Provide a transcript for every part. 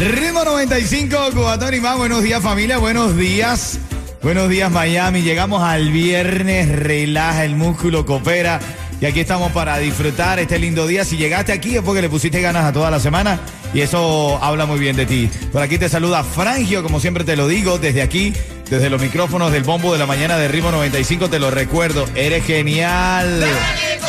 Ritmo 95, Cubatón y más. Buenos días, familia. Buenos días. Buenos días, Miami. Llegamos al viernes. Relaja el músculo, coopera. Y aquí estamos para disfrutar este lindo día. Si llegaste aquí es porque le pusiste ganas a toda la semana. Y eso habla muy bien de ti. Por aquí te saluda Frangio, como siempre te lo digo, desde aquí, desde los micrófonos del bombo de la mañana de Ritmo 95. Te lo recuerdo. Eres genial. ¡Dale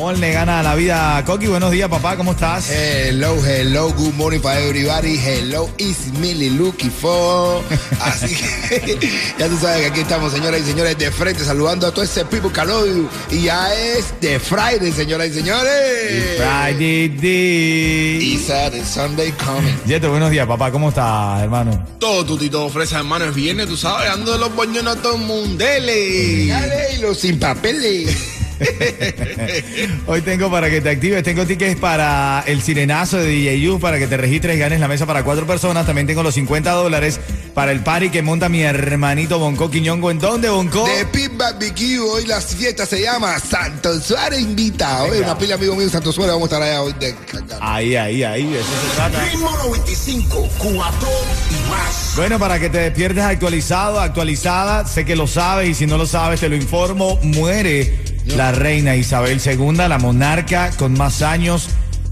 Ponle gana la vida. Coqui, buenos días, papá. ¿Cómo estás? Hello, hello, good morning for everybody. Hello, it's Millie looking for. Así que ya tú sabes que aquí estamos, señoras y señores, de frente, saludando a todo ese people you. Y ya es de Friday, señoras y señores. Friday Y Day. Saturday, Sunday coming. Yeto, buenos días, papá. ¿Cómo estás, hermano? Todo tutito fresa, hermano, es viernes, tú sabes, ando de los boñones a todo el mundo. Dele. Dale, y los sin papeles. Hoy tengo para que te actives, tengo tickets para el sirenazo de DJU para que te registres y ganes la mesa para cuatro personas. También tengo los 50 dólares para el party que monta mi hermanito Bonco Quiñongo. ¿En dónde, Bonco? De Pit Barbecue, hoy la fiesta se llama Santo Suárez Invita. Hoy una pila amigo mío Santo Suárez, vamos a estar allá hoy de Ahí, ahí, ahí, eso se trata. Ritmo 95, cuatón y más. Bueno, para que te despiertes actualizado, actualizada, sé que lo sabes y si no lo sabes te lo informo, muere la reina Isabel II, la monarca con más años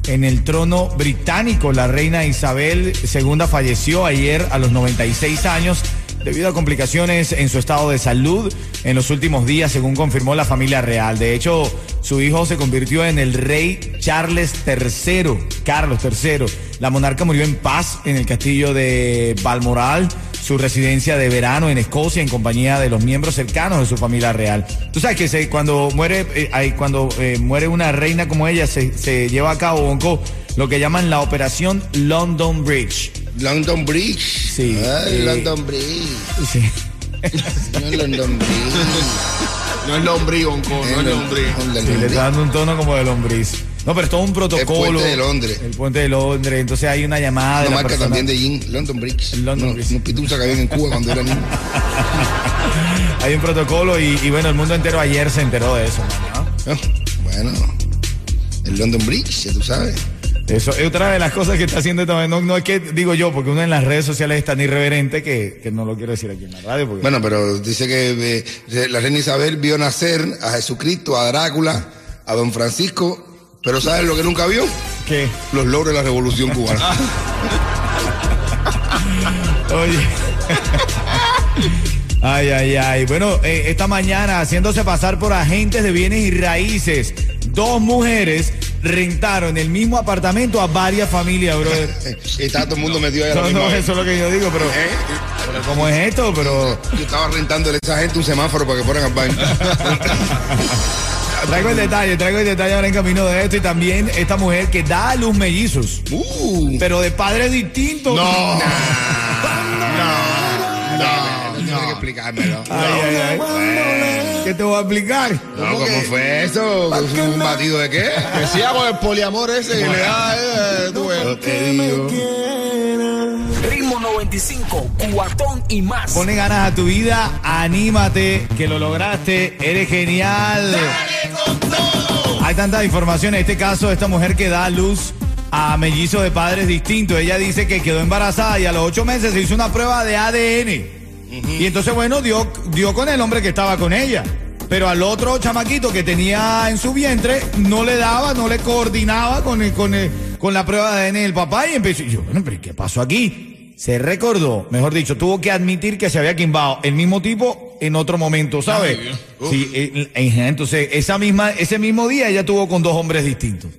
en el trono británico. La reina Isabel II falleció ayer a los 96 años debido a complicaciones en su estado de salud en los últimos días, según confirmó la familia real. De hecho, su hijo se convirtió en el rey Charles III, Carlos III. La monarca murió en paz en el castillo de Balmoral, su residencia de verano en Escocia, en compañía de los miembros cercanos de su familia real. Tú sabes que se- cuando muere, eh, hay- cuando eh, muere una reina como ella, se, se lleva a cabo Bonco, lo que llaman la operación London Bridge. London Bridge. Sí. Ay, Eh, London Bridge. Sí. No es London Bridge. No es lombriz, Bonco, no es lombriz. Sí, le está dando un tono como de lombriz. No, pero es todo un protocolo. puente de Londres. El puente de Londres. Entonces hay una llamada de Una la marca persona. también de jean, London Bridge. London no, Bridge. Un pituza que había en Cuba cuando era niño. Hay un protocolo y, y bueno, el mundo entero ayer se enteró de eso. ¿no? Ah, Bueno, el London Bridge, ya tú sabes. Eso es otra de las cosas que está haciendo también. No, no es que digo yo, porque uno en las redes sociales es tan irreverente que, que no lo quiero decir aquí en la radio. Porque... Bueno, pero dice que eh, la reina Isabel vio nacer a Jesucristo, a Drácula, a Don Francisco, pero ¿sabes lo que nunca vio? ¿Qué? Los logros de la revolución cubana. Oye. Ay, ay, ay. Bueno, eh, esta mañana, haciéndose pasar por agentes de bienes y raíces, dos mujeres rentaron el mismo apartamento a varias familias, brother. estaba todo el mundo metido ahí a la No, misma no, vez. eso es lo que yo digo, pero, ¿Eh? pero ¿cómo es esto? Pero Yo estaba rentándole a esa gente un semáforo para que fueran al baño. Traigo el detalle, traigo el detalle ahora en camino de esto y también esta mujer que da a luz mellizos, Uh, pero de padres distintos. No. no, tienes que explicármelo. Ay, ay, ay. ¿Qué te voy a explicar? No, ¿cómo fue eso? ¿Un batido de qué? Decía con el poliamor ese que le da, eh, tú te digo. Ritmo 95, cuatón y más. Pone ganas a tu vida, anímate, que lo lograste, eres genial. Hay tanta información en este caso, esta mujer que da a luz a mellizos de padres distintos. Ella dice que quedó embarazada y a los ocho meses se hizo una prueba de ADN. Y entonces, bueno, dio, dio con el hombre que estaba con ella. Pero al otro chamaquito que tenía en su vientre no le daba, no le coordinaba con, el- con, el- con la prueba de ADN del papá y empezó. Y yo, bueno, pero ¿y ¿qué pasó aquí? Se recordó, mejor dicho, tuvo que admitir que se había quimbado el mismo tipo en otro momento, ¿sabes? Ay. Sí, eh, eh, entonces esa misma, ese mismo día ella tuvo con dos hombres distintos.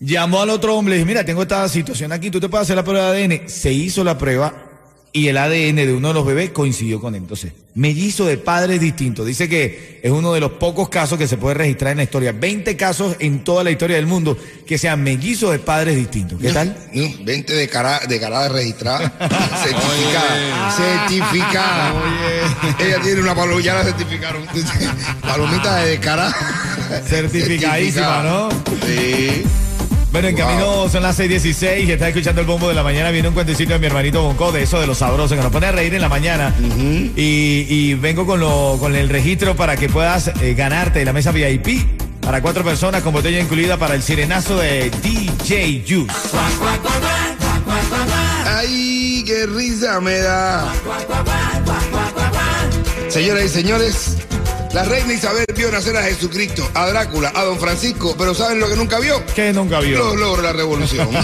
Llamó al otro hombre y le dijo, mira, tengo esta situación aquí, tú te puedes hacer la prueba de ADN. Se hizo la prueba y el ADN de uno de los bebés coincidió con él. Entonces, mellizo de padres distintos. Dice que es uno de los pocos casos que se puede registrar en la historia. 20 casos en toda la historia del mundo que sean mellizos de padres distintos. ¿Qué tal? No, 20 de cara de cara registrada, certificada, certificada. Ella tiene una palomita, ya la certificaron. Palomita de cara. Certificadísima, ¿no? Sí. Bueno, en Wow. camino son las 6:16 y estás escuchando el bombo de la mañana. Viene un cuentecito de mi hermanito Bonco de eso de los sabrosos que nos pone a reír en la mañana. y, y vengo con, lo, con el registro para que puedas eh, ganarte la mesa VIP para cuatro personas con botella incluida para el sirenazo de DJ Juice. Ay, qué risa me da. Señoras y señores, la reina Isabel vio nacer a Jesucristo, a Drácula, a Don Francisco, pero ¿saben lo que nunca vio? Que nunca vio. Los logros de la revolución.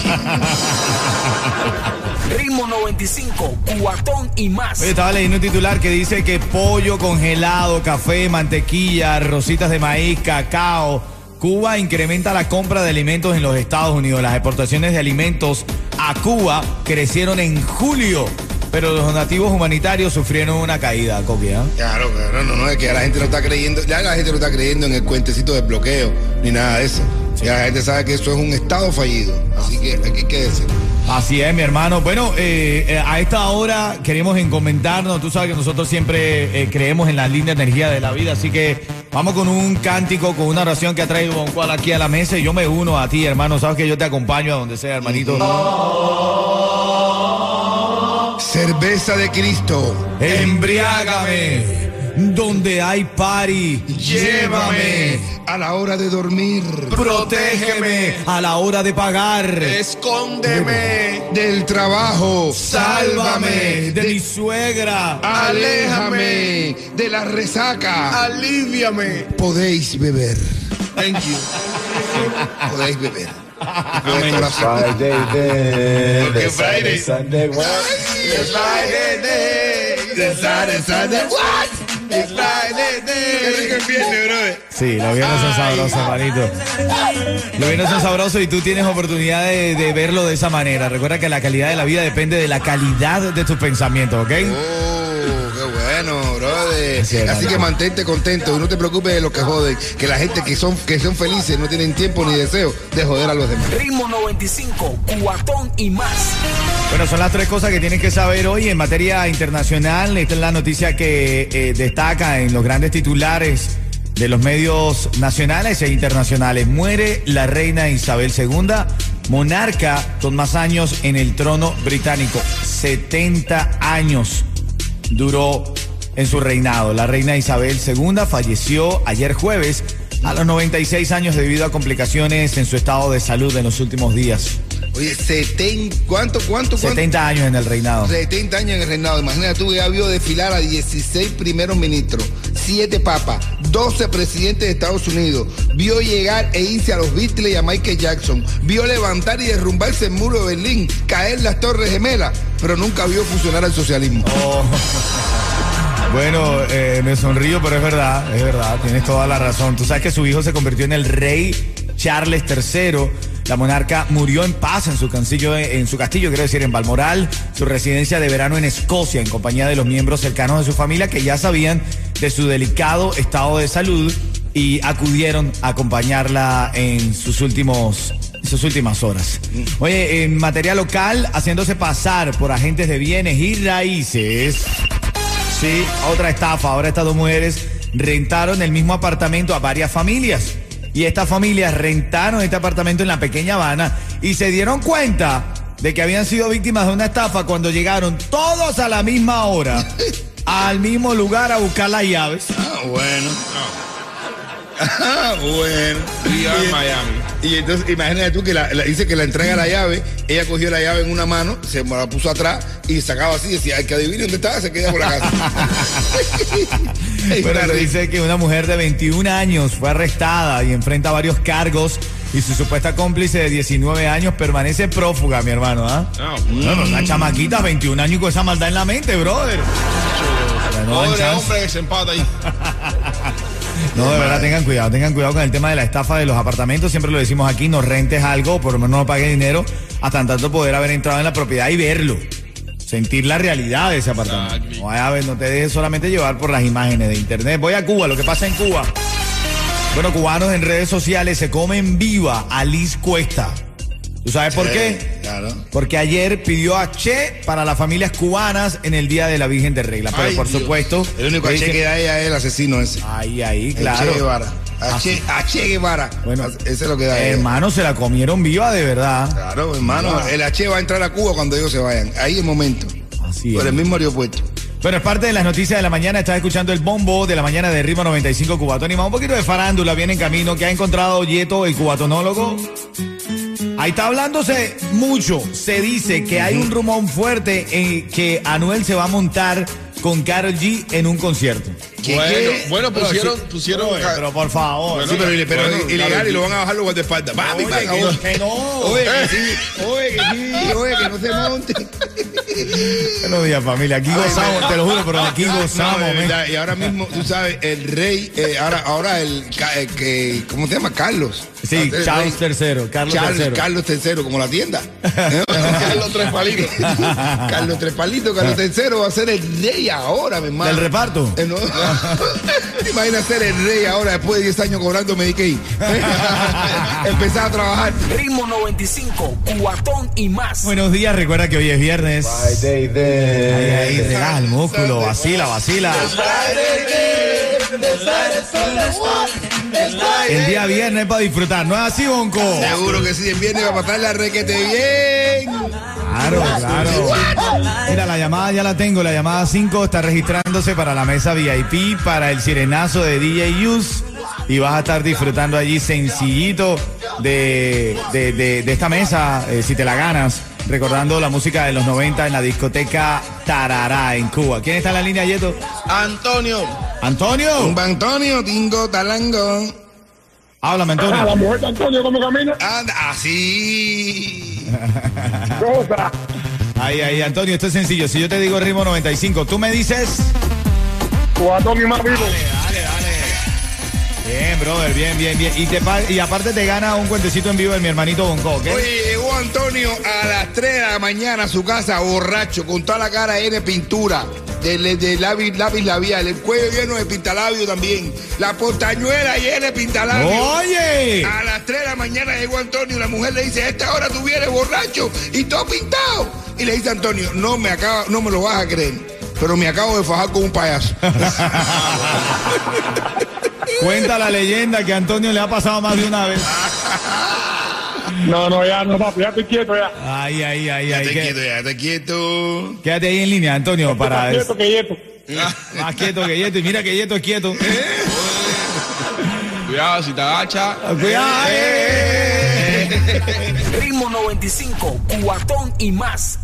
Ritmo 95, cuatón y más. Oye, estaba leyendo un titular que dice que pollo congelado, café, mantequilla, rositas de maíz, cacao. Cuba incrementa la compra de alimentos en los Estados Unidos. Las exportaciones de alimentos a Cuba crecieron en julio, pero los donativos humanitarios sufrieron una caída, Copia. Claro, claro, no, no, es que ya la gente no está creyendo, ya la gente no está creyendo en el cuentecito de bloqueo, ni nada de eso. Ya la gente sabe que eso es un estado fallido. Así que aquí hay que decir. Así es, mi hermano. Bueno, eh, eh, a esta hora queremos encomendarnos. Tú sabes que nosotros siempre eh, creemos en la linda energía de la vida. Así que vamos con un cántico, con una oración que ha traído Boncual aquí a la mesa. Y yo me uno a ti, hermano. Sabes que yo te acompaño a donde sea, hermanito. Cerveza de Cristo. Embriágame. Donde hay party, llévame. a la hora de dormir. Protégeme a la hora de pagar. Escóndeme. Del trabajo. Sálvame de mi suegra. Aléjame de la resaca. Aliviame. Podéis beber. Thank you. Podéis beber. Amén. Corazón. Porque Friday. It's Friday day. It's Friday, Sunday. What? It's Friday day. Qué viernes, brother. Sí, los viernes son sabrosos, hermanito. Los viernes son sabrosos y tú tienes oportunidad de, de verlo de esa manera. Recuerda que la calidad de la vida depende de la calidad de tus pensamientos, ¿ok? Así que mantente contento y no te preocupes de lo que joden. Que la gente que son, que son felices no tienen tiempo ni deseo de joder a los demás. Ritmo 95, cuatón y más. Bueno, son las tres cosas que tienen que saber hoy en materia internacional. Esta es la noticia que eh, destaca en los grandes titulares de los medios nacionales e internacionales. Muere la reina Isabel II, monarca con más años en el trono británico. 70 años duró en su reinado. La reina Isabel II falleció ayer jueves a los 96 años debido a complicaciones en su estado de salud en los últimos días. Oye, 70, ¿cuánto, cuánto, cuánto? 70 años en el reinado. 70 años en el reinado. Imagínate tú, ya vio desfilar a 16 primeros ministros, 7 papas, 12 presidentes de Estados Unidos. Vio llegar e irse a los Beatles y a Michael Jackson. Vio levantar y derrumbarse el muro de Berlín, caer las Torres Gemelas, pero nunca vio funcionar el socialismo. Bueno, eh, me sonrío, pero es verdad, es verdad, tienes toda la razón. Tú sabes que su hijo se convirtió en el rey Charles III. La monarca murió en paz en su castillo, en su castillo, quiero decir, en Balmoral, su residencia de verano en Escocia, en compañía de los miembros cercanos de su familia que ya sabían de su delicado estado de salud y acudieron a acompañarla en sus últimos sus últimas horas. Oye, en materia local, haciéndose pasar por agentes de bienes y raíces. Sí, otra estafa. Ahora estas dos mujeres rentaron el mismo apartamento a varias familias. Y estas familias rentaron este apartamento en la pequeña Habana y se dieron cuenta de que habían sido víctimas de una estafa cuando llegaron todos a la misma hora al mismo lugar a buscar las llaves. Ah, bueno. Ah, bueno. Viva en Miami. Y entonces, imagínate tú que la, la- dice que la entrega la llave, ella cogió la llave en una mano, se la puso atrás y sacaba así, decía, hay que adivine dónde estaba, se queda por la casa. Se risa. dice que una mujer de 21 años fue arrestada y enfrenta varios cargos y su supuesta cómplice de 19 años permanece prófuga, mi hermano, ¿ah? No, Bueno, una chamaquita, 21 años con esa maldad en la mente, brother. No Pobre hombre que se empata ahí. No, de verdad, tengan cuidado, tengan cuidado con el tema de la estafa de los apartamentos. Siempre lo decimos aquí, no rentes algo, por lo menos no pagues dinero hasta tanto poder haber entrado en la propiedad y verlo. sentir la realidad de ese apartamento. No, vaya a ver, no te dejes solamente llevar por las imágenes de internet. Voy a Cuba, lo que pasa en Cuba. Bueno, cubanos en redes sociales se comen viva a Liz Cuesta. ¿Tú sabes por qué? Claro. Porque ayer pidió a Che para las familias cubanas en el Día de la Virgen de Regla. Pero Ay, por Dios. supuesto. El único dicen- que da ella es el asesino ese. Ahí, ahí, El claro. Che Guevara. H, H Guevara. Bueno, ese es lo que da ella. Hermano, se la comieron viva de verdad. Claro, hermano. El H va a entrar a Cuba cuando ellos se vayan. Ahí es el momento. Así Por es. el mismo aeropuerto. Bueno, es parte de las noticias de la mañana. Estás escuchando el bombo de la mañana de Ritmo 95 Cubatón. Y más un poquito de farándula viene en camino. que ha encontrado Yeto, el cubatonólogo? Ahí está hablándose mucho. Se dice que hay un rumor fuerte en que Anuel se va a montar con Karol G en un Aquí No, gozamos, de men. verdad, y ahora mismo, tú sabes, el rey, eh, ahora, ahora el, eh, que, ¿cómo se llama? Carlos. Sí, El Charles. III, Carlos Charles, III. Carlos III, como la tienda. Carlos Tres Palitos. Carlos Tres Palitos, Carlos III va a ser el rey ahora, mi hermano. ¿Del reparto? Eh, no. ¿Te imaginas ser el rey ahora después de 10 años cobrando Medicaid? Empezar a trabajar. Ritmo 95, cuatón y más. Buenos días, recuerda que hoy es viernes. Ahí, ahí, relaja el músculo, vacila, vacila. El día viernes para disfrutar, ¿no es así, Bonco? Seguro que sí, el viernes va a pasar la requete bien. Claro, claro. Mira, la llamada ya la tengo, la llamada 5 está registrándose para la mesa VIP, para el sirenazo de DJ Use. Y vas a estar disfrutando allí sencillito de, de- de- de esta mesa, eh, si te la ganas, recordando la música de los 90 en la discoteca Tarará en Cuba. ¿Quién está en la línea, Yeto? Antonio. Antonio. Un Antonio, Tingo, Talango. Háblame, Ah, la Antonio. mujer de Antonio, ¿cómo camina? Anda, así. Cosa. Ahí, ahí, Antonio, esto es sencillo. Si yo te digo ritmo 95, tú me dices... Cubatón y más vivo. Bien, brother, bien, bien, bien. Y, te, y aparte te gana un cuentecito en vivo de mi hermanito Bonco, ¿ok? Oye, llegó Antonio a las 3 de la mañana a su casa, borracho, con toda la cara llena de pintura, de, de- de lápiz, lápiz labial, el cuello lleno de pintalabio también, la portañuela llena de pintalabio. ¡Oye! A las 3 de la mañana llegó Antonio y la mujer le dice, a esta hora tú vienes borracho y todo pintado. Y le dice Antonio, no me, acaba, no me lo vas a creer, pero me acabo de fajar con un payaso. Cuenta la leyenda que a Antonio le ha pasado más de una vez. No, no, ya no, papi, ya estoy quieto ya. Ay, ay, ay, ya ay. te que- quieto, ya te quieto. Quédate ahí en línea, Antonio, para... Más quieto que quieto. Más quieto que Yeto. Y mira que Yeto es quieto. Cuidado, si te agachas. Cuidado. eh. Ritmo 95, cuatón y más.